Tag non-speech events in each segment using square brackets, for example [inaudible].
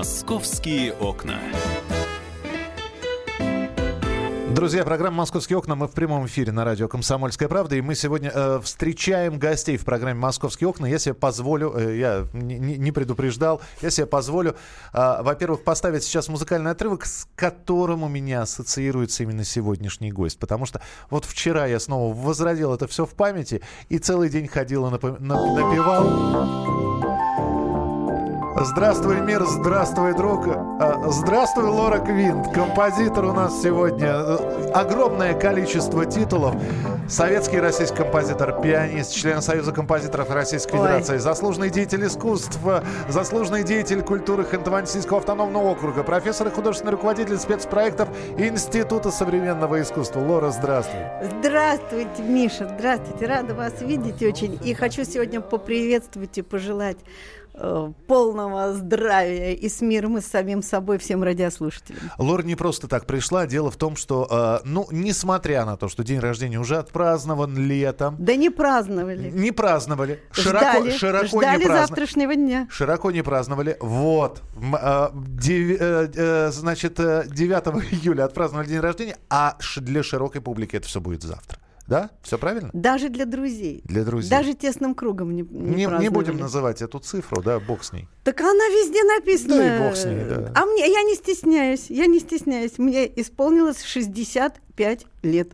Московские окна. Друзья, программа «Московские окна». Мы в прямом эфире на радио «Комсомольская правда». И мы сегодня э, встречаем гостей в программе «Московские окна». Я себе позволю, э, я не, не предупреждал, я себе позволю, э, во-первых, поставить сейчас музыкальный отрывок, с которым у меня ассоциируется именно сегодняшний гость. Потому что вот вчера я снова возродил это все в памяти и целый день ходил и напи- напевал. Здравствуй, мир, здравствуй, друг. А, Здравствуй, Лора Квинт. Композитор у нас сегодня. э, Огромное количество титулов. Советский и российский композитор, пианист, член Союза композиторов Российской Ой. Федерации, заслуженный деятель искусств, э, заслуженный деятель культуры Ханты-Мансийского автономного округа, профессор и художественный руководитель спецпроектов Института современного искусства. Лора, здравствуй. Здравствуйте, Миша, здравствуйте. Рада вас видеть очень. И хочу сегодня поприветствовать и пожелать полного здравия и с миром и с самим собой всем радиослушателям. Лора не просто так пришла. Дело в том, что, э, ну, несмотря на то, что день рождения уже отпразднован летом, Да не праздновали. Не праздновали. Широко, ждали, широко ждали не праздновали. завтрашнего дня. Широко не праздновали. Вот. Э, деви- э, э, значит, э, 9 июля отпраздновали день рождения, а для широкой публики это все будет завтра. Да? Все правильно? Даже для друзей. Для друзей. Даже тесным кругом не, не, Не, будем называть эту цифру, да, бог с ней. Так она везде написана. Да и бог с ней, да. А мне, я не стесняюсь, я не стесняюсь. Мне исполнилось 65 лет.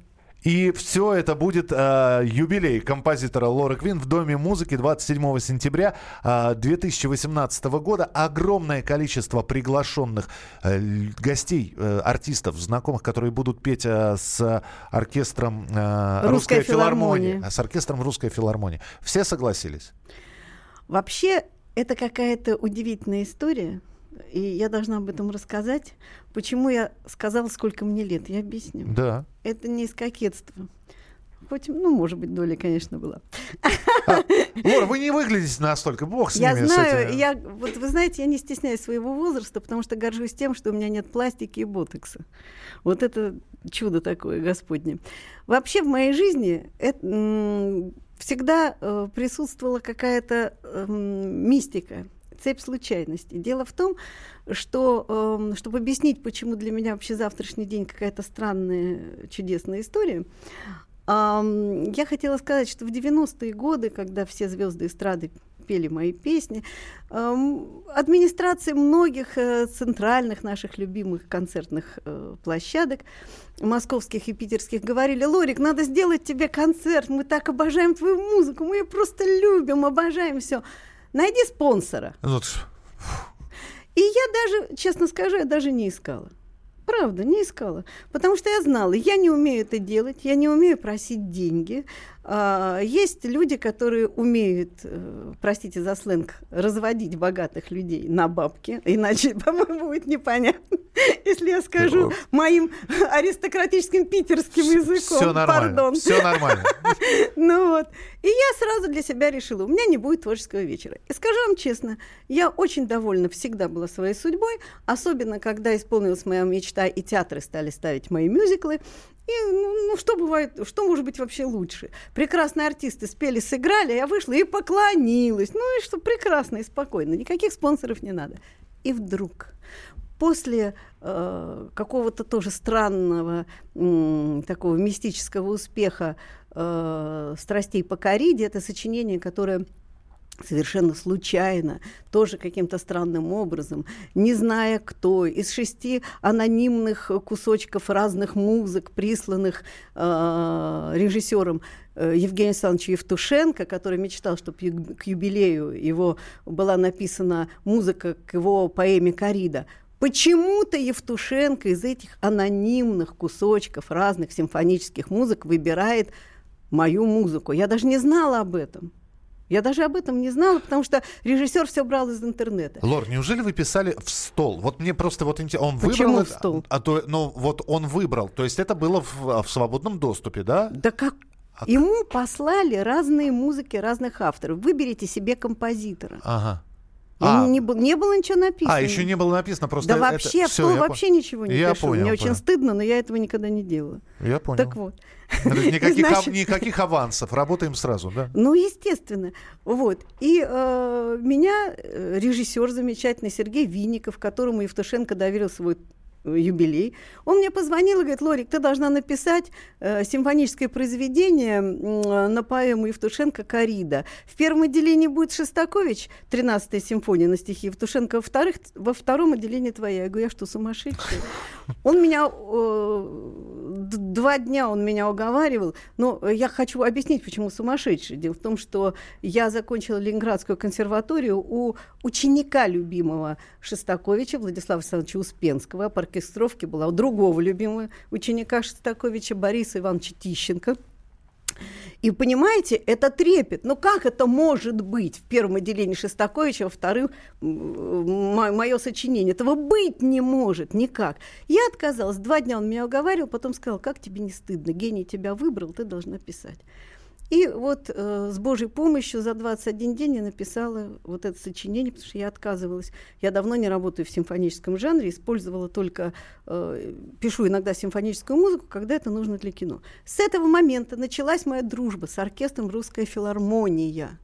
И все это будет э, юбилей композитора Лоры Квин в Доме музыки 27 сентября э, 2018 года. Огромное количество приглашенных э, гостей, э, артистов, знакомых, которые будут петь э, с оркестром э, Русская «Русская филармония». филармония. С оркестром «Русская филармония». Все согласились? Вообще, это какая-то удивительная история. И я должна об этом рассказать. Почему я сказала, сколько мне лет? Я объясню. Да. Это не из кокетства. Хоть, ну, может быть, доля, конечно, была. Лора, вы не выглядите настолько, бог с я ними. с знаю, этими. я, вот вы знаете, я не стесняюсь своего возраста, потому что горжусь тем, что у меня нет пластики и ботокса. Вот это чудо такое, Господне. Вообще в моей жизни это, всегда э, присутствовала какая-то эм, мистика, цепь случайностей. Дело в том, что, эм, чтобы объяснить, почему для меня вообще завтрашний день какая-то странная, чудесная история, я хотела сказать, что в 90-е годы, когда все звезды эстрады пели мои песни, администрации многих э, центральных наших любимых концертных э, площадок, московских и питерских, говорили, Лорик, надо сделать тебе концерт, мы так обожаем твою музыку, мы ее просто любим, обожаем все. Найди спонсора. Ну, т- И я даже, честно скажу, я даже не искала. Правда, не искала. Потому что я знала, я не умею это делать, я не умею просить деньги. А, есть люди, которые умеют, э, простите за сленг, разводить богатых людей на бабки. Иначе, [laughs] по-моему, будет непонятно, если я скажу моим [laughs] аристократическим питерским языком. Все нормально. Пардон. Все нормально. [laughs] Ну вот. И я сразу для себя решила, у меня не будет творческого вечера. И скажу вам честно, я очень довольна всегда была своей судьбой, особенно когда исполнилась моя мечта, и театры стали ставить мои мюзиклы. И, ну, ну, что бывает, что может быть вообще лучше? Прекрасные артисты спели, сыграли, а я вышла и поклонилась. Ну и что, прекрасно и спокойно, никаких спонсоров не надо. И вдруг после э, какого-то тоже странного м, такого мистического успеха э, «Страстей по кориде», это сочинение, которое совершенно случайно, тоже каким-то странным образом, не зная кто, из шести анонимных кусочков разных музык, присланных э, режиссером э, Евгением Александровичем Евтушенко, который мечтал, чтобы к юбилею его была написана музыка к его поэме «Корида», Почему-то Евтушенко из этих анонимных кусочков разных симфонических музык выбирает мою музыку. Я даже не знала об этом. Я даже об этом не знала, потому что режиссер все брал из интернета. Лор, неужели вы писали в стол? Вот мне просто вот интересно, он Почему выбрал в это- стол? А то, ну вот он выбрал, то есть это было в, в свободном доступе, да? Да как? А Ему послали разные музыки разных авторов. Выберите себе композитора. Ага. А. Не, не было ничего написано. А, еще не было написано, просто Да вообще, это... в стол вообще ничего не я пишу. Понял, Мне понял. очень стыдно, но я этого никогда не делала. Я понял. Так вот. Никаких, [laughs] Значит... никаких авансов, работаем сразу, да? Ну, естественно. Вот. И э, меня э, режиссер замечательный Сергей Винников, которому Евтушенко доверил свой юбилей. Он мне позвонил и говорит, Лорик, ты должна написать э, симфоническое произведение э, на поэму Евтушенко «Корида». В первом отделении будет Шостакович, 13-я симфония на стихи Евтушенко, во, вторых, во втором отделении твоя. Я говорю, я что, сумасшедший? Он меня... Э, два дня он меня уговаривал, но я хочу объяснить, почему сумасшедший. Дело в том, что я закончила Ленинградскую консерваторию у ученика любимого Шостаковича Владислава Александровича Успенского, по оркестровке была у другого любимого ученика Шостаковича Бориса Ивановича Тищенко. И понимаете, это трепет. Но как это может быть в первом отделении Шостаковича, во втором мое сочинение? Этого быть не может никак. Я отказалась. Два дня он меня уговаривал, потом сказал, как тебе не стыдно, гений тебя выбрал, ты должна писать. И вот э, с Божьей помощью за 21 день я написала вот это сочинение, потому что я отказывалась. Я давно не работаю в симфоническом жанре, использовала только, э, пишу иногда симфоническую музыку, когда это нужно для кино. С этого момента началась моя дружба с оркестром «Русская филармония».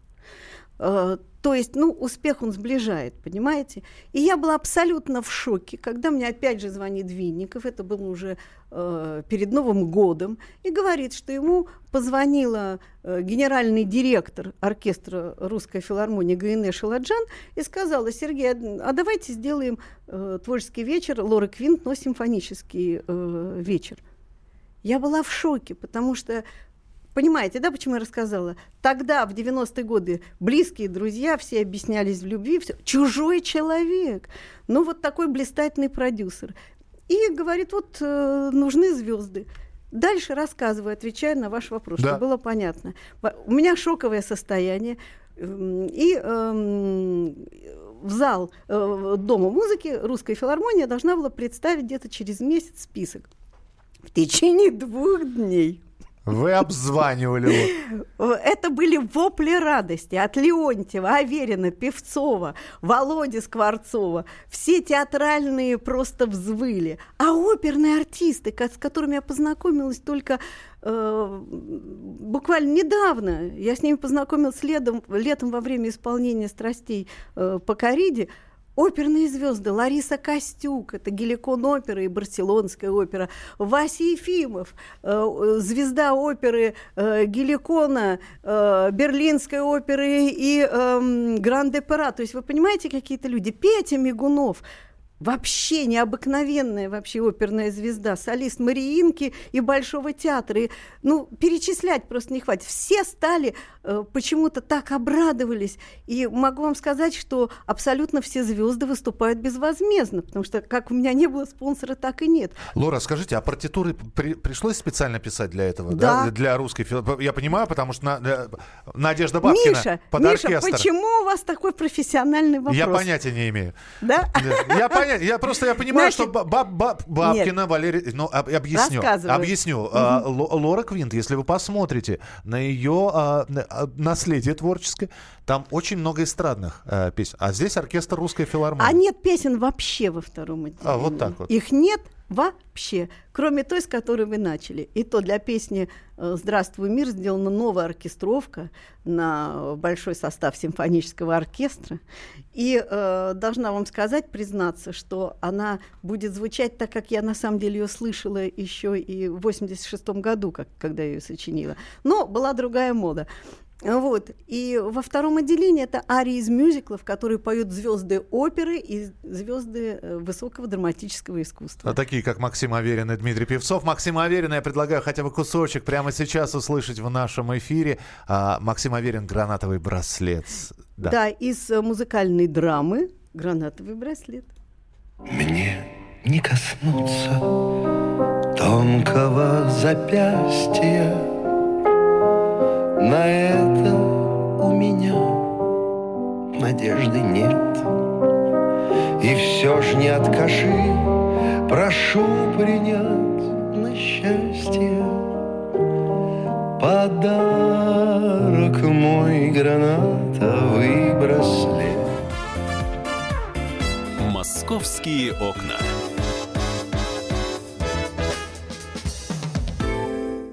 Э, то есть, ну, успех он сближает, понимаете? И я была абсолютно в шоке, когда мне опять же звонит Винников, это было уже э, перед Новым годом, и говорит, что ему позвонила э, генеральный директор оркестра русской филармонии Гаине Шаладжан и сказала, Сергей, а, а давайте сделаем э, творческий вечер Лора Квинт, но симфонический э, вечер. Я была в шоке, потому что Понимаете, да, почему я рассказала? Тогда, в 90-е годы, близкие друзья все объяснялись в любви, все. чужой человек, ну вот такой блистательный продюсер. И говорит, вот э, нужны звезды. Дальше рассказываю, отвечая на ваш вопрос, да. чтобы было понятно. У меня шоковое состояние. И э, в зал э, Дома музыки Русская филармония должна была представить где-то через месяц список. В течение двух дней вы обзванивали его. Это были вопли радости от Леонтьева, Аверина, Певцова, Володи Скворцова. Все театральные просто взвыли. А оперные артисты, с которыми я познакомилась только э, буквально недавно, я с ними познакомилась летом, летом во время исполнения «Страстей» э, по кориде, Оперные звезды Лариса Костюк, это Геликон опера и Барселонская опера, Вася Ефимов, э, звезда оперы э, Геликона, э, Берлинской оперы и э, Гранд-Опера. То есть вы понимаете, какие-то люди. Петя Мигунов – вообще необыкновенная вообще оперная звезда, солист Мариинки и Большого театра. И, ну, перечислять просто не хватит. Все стали э, почему-то так обрадовались. И могу вам сказать, что абсолютно все звезды выступают безвозмездно, потому что как у меня не было спонсора, так и нет. Лора, скажите, а партитуры при, пришлось специально писать для этого, да? да? Для русской? Я понимаю, потому что на, на, Надежда Бабкина Миша, под Миша, оркестр. почему у вас такой профессиональный вопрос? Я понятия не имею. Да? Я понятия понятно. Я просто я понимаю, Значит, что баб, баб, Бабкина, Валерий... Ну, объясню. Объясню. Угу. А, Лора Квинт, если вы посмотрите на ее а, а, наследие творческое, там очень много эстрадных а, песен. А здесь оркестр русской филармонии. А нет песен вообще во втором отделении. А, вот так вот. Их нет вообще, кроме той, с которой вы начали. И то для песни э, «Здравствуй, мир» сделана новая оркестровка на большой состав симфонического оркестра. И э, должна вам сказать, признаться, что она будет звучать так, как я на самом деле ее слышала еще и в 86 году, как, когда я ее сочинила. Но была другая мода. Вот. И во втором отделении это арии из мюзиклов, которые поют звезды оперы и звезды э, высокого драматического искусства. А такие, как Максим Аверин и Дмитрий Певцов. Максим Аверин, я предлагаю хотя бы кусочек прямо сейчас услышать в нашем эфире. А, Максим Аверин «Гранатовый браслет». Да, да из э, музыкальной драмы «Гранатовый браслет». Мне не коснуться тонкого запястья на это надежды нет. И все ж не откажи, прошу принять на счастье Подарок мой гранатовый браслет. Московские окна.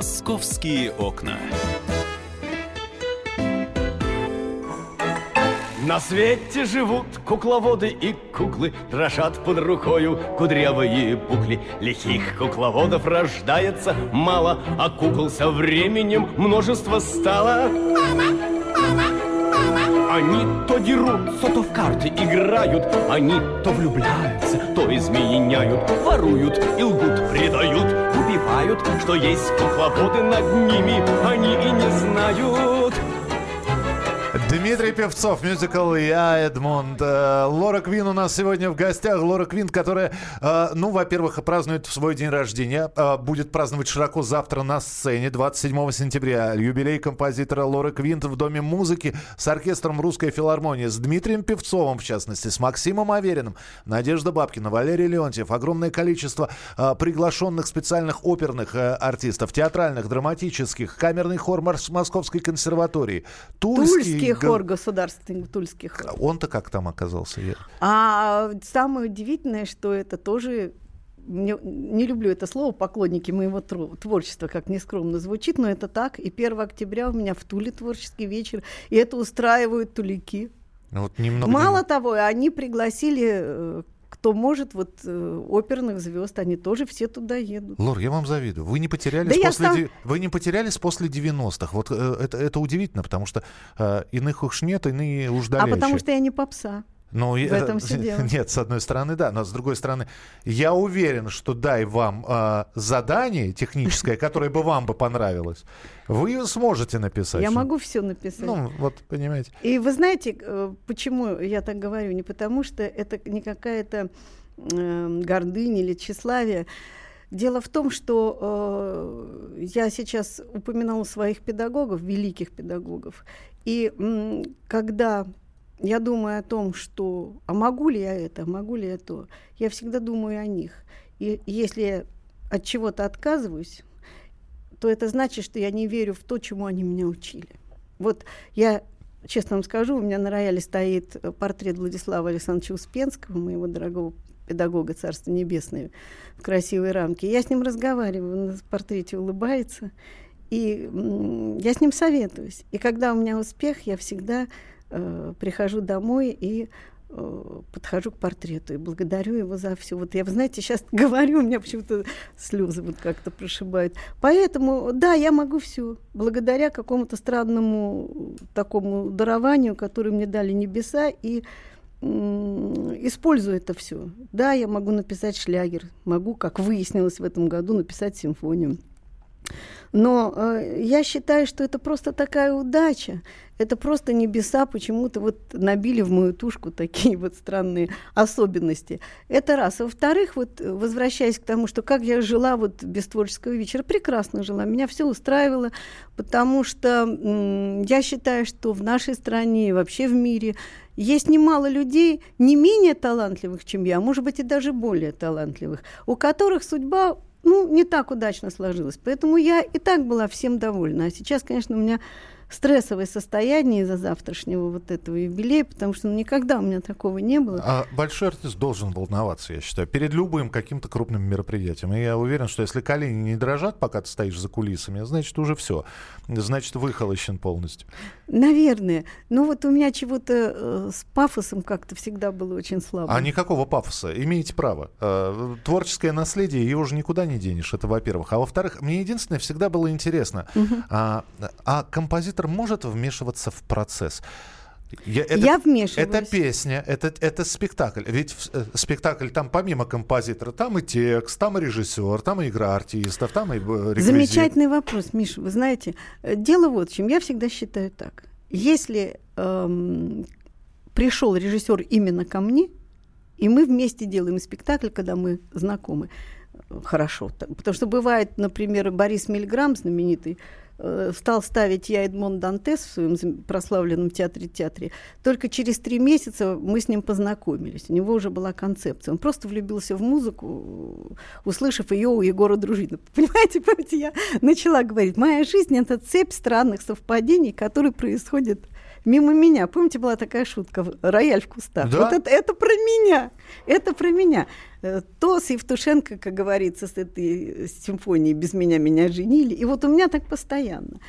«Московские окна». На свете живут кукловоды и куклы, Дрожат под рукою кудрявые букли. Лихих кукловодов рождается мало, А кукол со временем множество стало. Мама, мама, мама. Они то дерутся, то в карты играют, Они то влюбляются, то изменяют, Воруют и лгут, предают, убивают, Что есть кукловоды над ними, Они и не знают. Дмитрий Певцов, мюзикл «Я, Эдмонд». Э, Лора Квин у нас сегодня в гостях. Лора Квин, которая, э, ну, во-первых, празднует свой день рождения. э, Будет праздновать широко завтра на сцене, 27 сентября. Юбилей композитора Лоры Квинт в Доме музыки с оркестром «Русская филармония». С Дмитрием Певцовым, в частности, с Максимом Авериным, Надежда Бабкина, Валерий Леонтьев. Огромное количество приглашенных специальных оперных артистов, театральных, драматических, камерный хор Мос- Московской консерватории. Тульский гол- хор государственный, Тульский хор. Он-то как там оказался? Я- А самое удивительное, что это тоже не, не люблю это слово, поклонники моего творчества, как нескромно звучит, но это так. И 1 октября у меня в Туле творческий вечер, и это устраивают тулики. Ну, Вот немного... Мало того, они пригласили, э, кто может, вот э, оперных звезд, они тоже все туда едут. Лор, я вам завидую. Вы не потерялись Да после сам- вы не потерялись после 90-х. Вот э, это, это удивительно, потому что э, иных уж нет, иные уж А далече. потому что я не попса. Ну, в я- этом всё [laughs] дело. Нет, с одной стороны, да, но с другой стороны, я уверен, что дай вам э, задание техническое, [laughs] которое бы вам бы понравилось, вы сможете написать. Я могу все написать. Ну, вот, понимаете. И вы знаете, э, почему я так говорю? Не потому, что это не какая-то э, гордыня или тщеславие. Дело в том, что э, я сейчас упоминала своих педагогов, великих педагогов. И м, когда я думаю о том, что а могу ли я это, могу ли я то, я всегда думаю о них. И если я от чего-то отказываюсь, то это значит, что я не верю в то, чему они меня учили. Вот я честно вам скажу, у меня на рояле стоит э, портрет Владислава Александровича Успенского, моего дорогого педагога Царства Небесное, в красивой рамке. Я с ним разговариваю, он на портрете улыбается, и я с ним советуюсь. И когда у меня успех, я всегда э, прихожу домой и э, подхожу к портрету и благодарю его за все. Вот я, вы знаете, сейчас [laughs] говорю, у меня почему-то слезы вот как-то прошибают. Поэтому, да, я могу все. Благодаря какому-то странному такому дарованию, которое мне дали небеса, и использую это все. Да, я могу написать шлягер, могу, как выяснилось в этом году, написать симфонию. Но э, я считаю, что это просто такая удача. Это просто небеса почему-то вот набили в мою тушку [laughs] такие вот странные особенности. Это раз. А во-вторых, вот э, возвращаясь к тому, что как я жила вот без творческого вечера, прекрасно жила. Меня все устраивало, потому что я считаю, что в нашей стране и вообще в мире есть немало людей не менее талантливых, чем я, а может быть и даже более талантливых, у которых судьба ну, не так удачно сложилось. Поэтому я и так была всем довольна. А сейчас, конечно, у меня стрессовое состояние из-за завтрашнего вот этого юбилея, потому что ну, никогда у меня такого не было. А большой артист должен волноваться, я считаю, перед любым каким-то крупным мероприятием. И я уверен, что если колени не дрожат, пока ты стоишь за кулисами, значит, уже все. Значит, выхолощен полностью. Наверное. Но вот у меня чего-то э, с пафосом как-то всегда было очень слабо. А никакого пафоса. Имеете право. Э, творческое наследие, его уже никуда не денешь, это во-первых. А во-вторых, мне единственное всегда было интересно, а, а композитор может вмешиваться в процесс? Я, это, Я вмешиваюсь. Это песня, это, это спектакль. Ведь э, спектакль там помимо композитора, там и текст, там и режиссер, там и игра артистов, там и э, реквизит. Замечательный вопрос, Миша. Вы знаете, э, дело вот в чем. Я всегда считаю так. если эм, пришел режиссер именно ко мне, и мы вместе делаем спектакль, когда мы знакомы, хорошо. Потому что бывает, например, Борис Мильграм, знаменитый, стал ставить я Эдмон Дантес в своем прославленном театре-театре. Только через три месяца мы с ним познакомились. У него уже была концепция. Он просто влюбился в музыку, услышав ее у Егора Дружина. [laughs] Понимаете, помните, я начала говорить, моя жизнь — это цепь странных совпадений, которые происходят мимо меня. Помните, была такая шутка «Рояль в кустах». Да? Вот это, это про меня. Это про меня. Э, то с Евтушенко, как говорится, с этой симфонией «Без меня меня женили». И вот у меня так постоянно.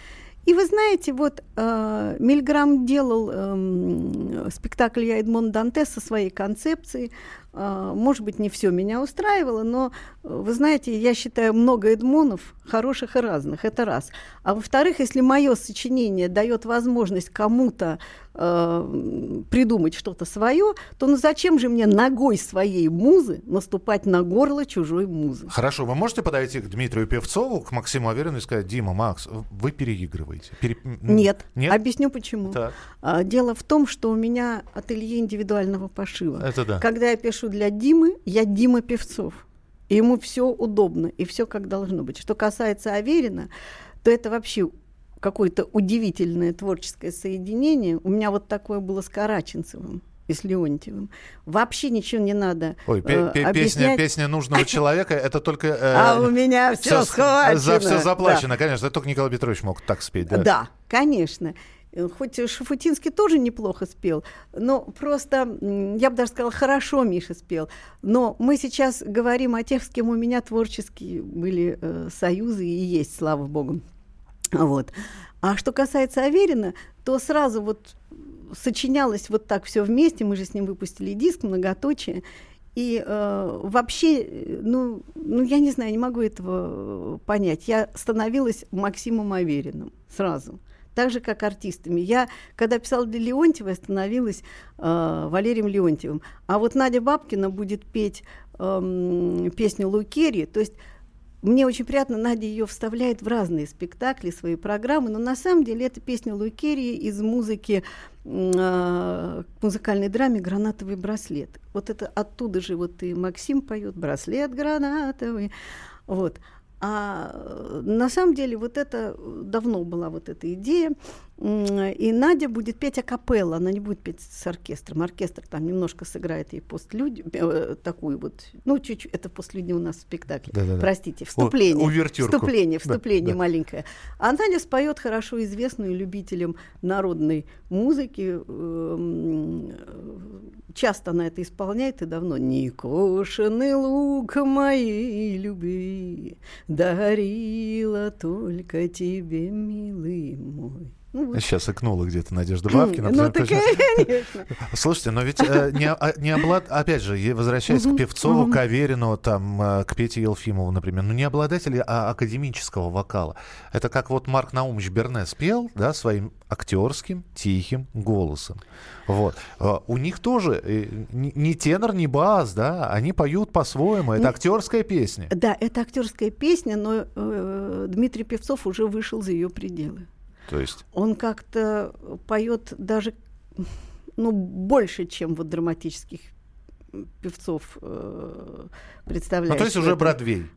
И вы знаете, вот э, Мильграм делал э, спектакль «Я Эдмон Данте» со своей концепцией. Э, может быть, не все меня устраивало, но, э, вы знаете, я считаю много Эдмонов хороших и разных. Это раз. А во-вторых, если мое сочинение дает возможность кому-то э, придумать что-то свое, то ну зачем же мне ногой своей музы наступать на горло чужой музы? Хорошо, вы можете подойти к Дмитрию Певцову, к Максиму Аверину и сказать, Дима, Макс, вы переигрываете? Пере... Нет. Нет? Объясню почему. Так. А, Дело в том, что у меня ателье индивидуального пошива. Это да. Когда я пишу для Димы, я Дима Певцов. И ему все удобно, и все как должно быть. Что касается Аверина, то это вообще какое-то удивительное творческое соединение. У меня вот такое было с Караченцевым и с Леонтьевым. Вообще ничего не надо Ой, э, пе- песня, объяснять. песня нужного [laughs] человека, это только... э, А у меня все схвачено. За все Да. заплачено, конечно. Это только Николай Петрович мог так спеть, да? Да, конечно. Э, Хоть Шафутинский тоже неплохо спел, но просто, я бы даже сказала, хорошо Миша спел. Но мы сейчас говорим о тех, с кем у меня творческие были э, союзы и есть, слава богу. Вот. А что касается Аверина, то сразу вот сочинялось вот так все вместе. Мы же с ним выпустили диск, многоточие. И э, вообще, ну, ну, я не знаю, не могу этого э, понять. Я становилась Максимом Авериным сразу. Так же, как артистами. Я, когда писала для Леонтьева, становилась э, Валерием Леонтьевым. А вот Надя Бабкина будет петь эм, песню Лукерьи. То есть мне очень приятно, Надя ее вставляет в разные спектакли, свои программы, но на самом деле это песня Лукерии из музыки э, к музыкальной драме «Гранатовый браслет». Вот это оттуда же вот и Максим поет «Браслет гранатовый». Вот. А э, на самом деле вот это э, давно была вот эта идея. И Надя будет петь акапелла, она не будет петь с оркестром. Оркестр там немножко сыграет ей постлюдь, э, такую вот, ну, чуть-чуть, это постлюдня у нас в спекле. Да-да-да. Простите, вступление. увертюрку. Вступление, Да, вступление да. маленькое. А Надя споет хорошо известную любителям народной музыки. эм, э, Часто она это исполняет и давно. «Некошенный лук моей любви дарила только тебе, милый мой». Ну, вот. Сейчас икнула где-то Надежда Бабкина. Ну, так, [laughs] конечно. Слушайте, но ведь э, не, а- не облад... опять же, возвращаясь к Певцову, к Аверину, там, э, к Пете Елфимову, например, ну не обладатели а академического вокала. Это как вот Марк Наумович Берне спел, да, своим актерским тихим голосом. Вот. Э, У них тоже э, ни ни тенор, ни бас, да, они поют по-своему. Это актерская песня. Да, это актерская песня, но э, Дмитрий Певцов уже вышел за ее пределы. То есть... Он как-то поет даже ну, больше, чем вот драматических певцов э, представляешь. Ну, то есть уже. Бродвей.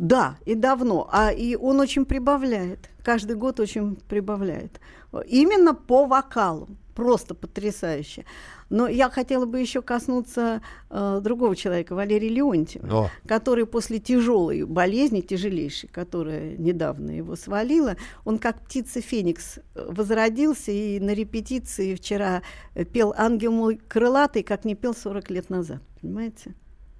Да, и давно. А и он очень прибавляет. Каждый год очень прибавляет. Именно по вокалу. Просто потрясающе. Но я хотела бы еще коснуться э, другого человека, Валерия Леонтьева, О. который после тяжелой болезни, тяжелейшей, которая недавно его свалила, он как птица Феникс э, возродился и на репетиции вчера э, пел «Ангел мой крылатый», как не пел 40 лет назад. Понимаете?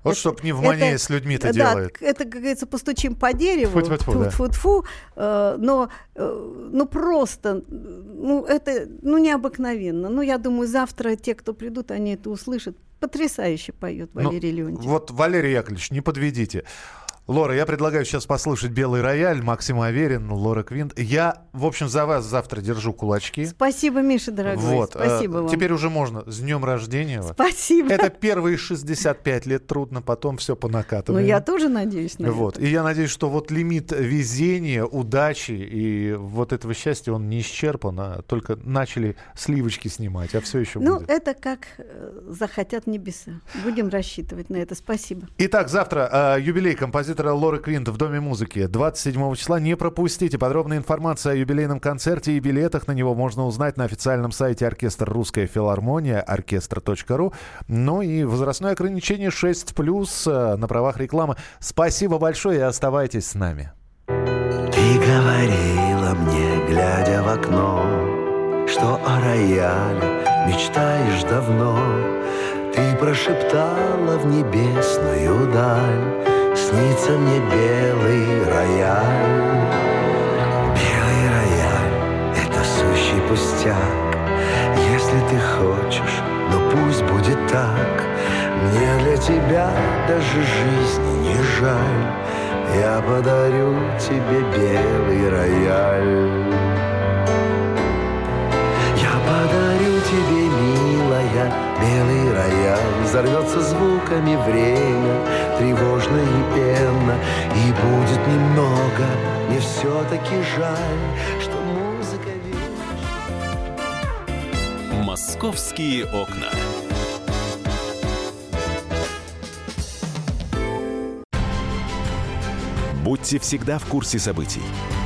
Вот Это- что пневмония это- с людьми-то да, делает. это, как говорится, постучим по дереву. Тьфу-тьфу-тьфу, да. Тьфу-тьфу-тьфу, э, но э, ну просто, ну это ну необыкновенно. Ну я думаю, завтра те, кто придут, они это услышат. Потрясающе поет Ну, Валерий Леонтьев. Вот, Валерий Яковлевич, не подведите. Лора, я предлагаю сейчас послушать «Белый рояль», Максим Аверин, Лора Квинт. Я, в общем, за вас завтра держу кулачки. Спасибо, Миша, дорогой. Вот. э, Спасибо вам. Теперь уже можно. С днем рождения вас. Спасибо. Это первые 65 лет трудно, потом все по Ну, накатанной. я тоже надеюсь на Вот. это. И я надеюсь, что вот лимит везения, удачи и вот этого счастья, он не исчерпан, а только начали сливочки снимать, а все еще Ну, будет. это как э, захотят небеса. Будем рассчитывать на это. Спасибо. Итак, завтра э, юбилей композитора Лоры Квинт в Доме музыки. 27 числа. Не пропустите. Подробная информация о юбилейном концерте и билетах на него можно узнать на официальном сайте оркестра «Русская филармония» оркестр.ру. Ну и возрастное ограничение 6+, э, на правах рекламы. Спасибо большое и оставайтесь с нами. Ты говорила мне, глядя в окно, Что о рояле мечтаешь давно. Ты прошептала в небесную даль, Снится мне белый рояль. Белый рояль — это сущий пустяк, Если ты хочешь, но пусть будет так. Мне для тебя даже жизни не жаль, Я подарю тебе белый рояль. Я подарю белый рояль Взорвется звуками время, тревожно и пенно И будет немного, мне все-таки жаль Что музыка вечна Московские окна. Будьте всегда в курсе событий.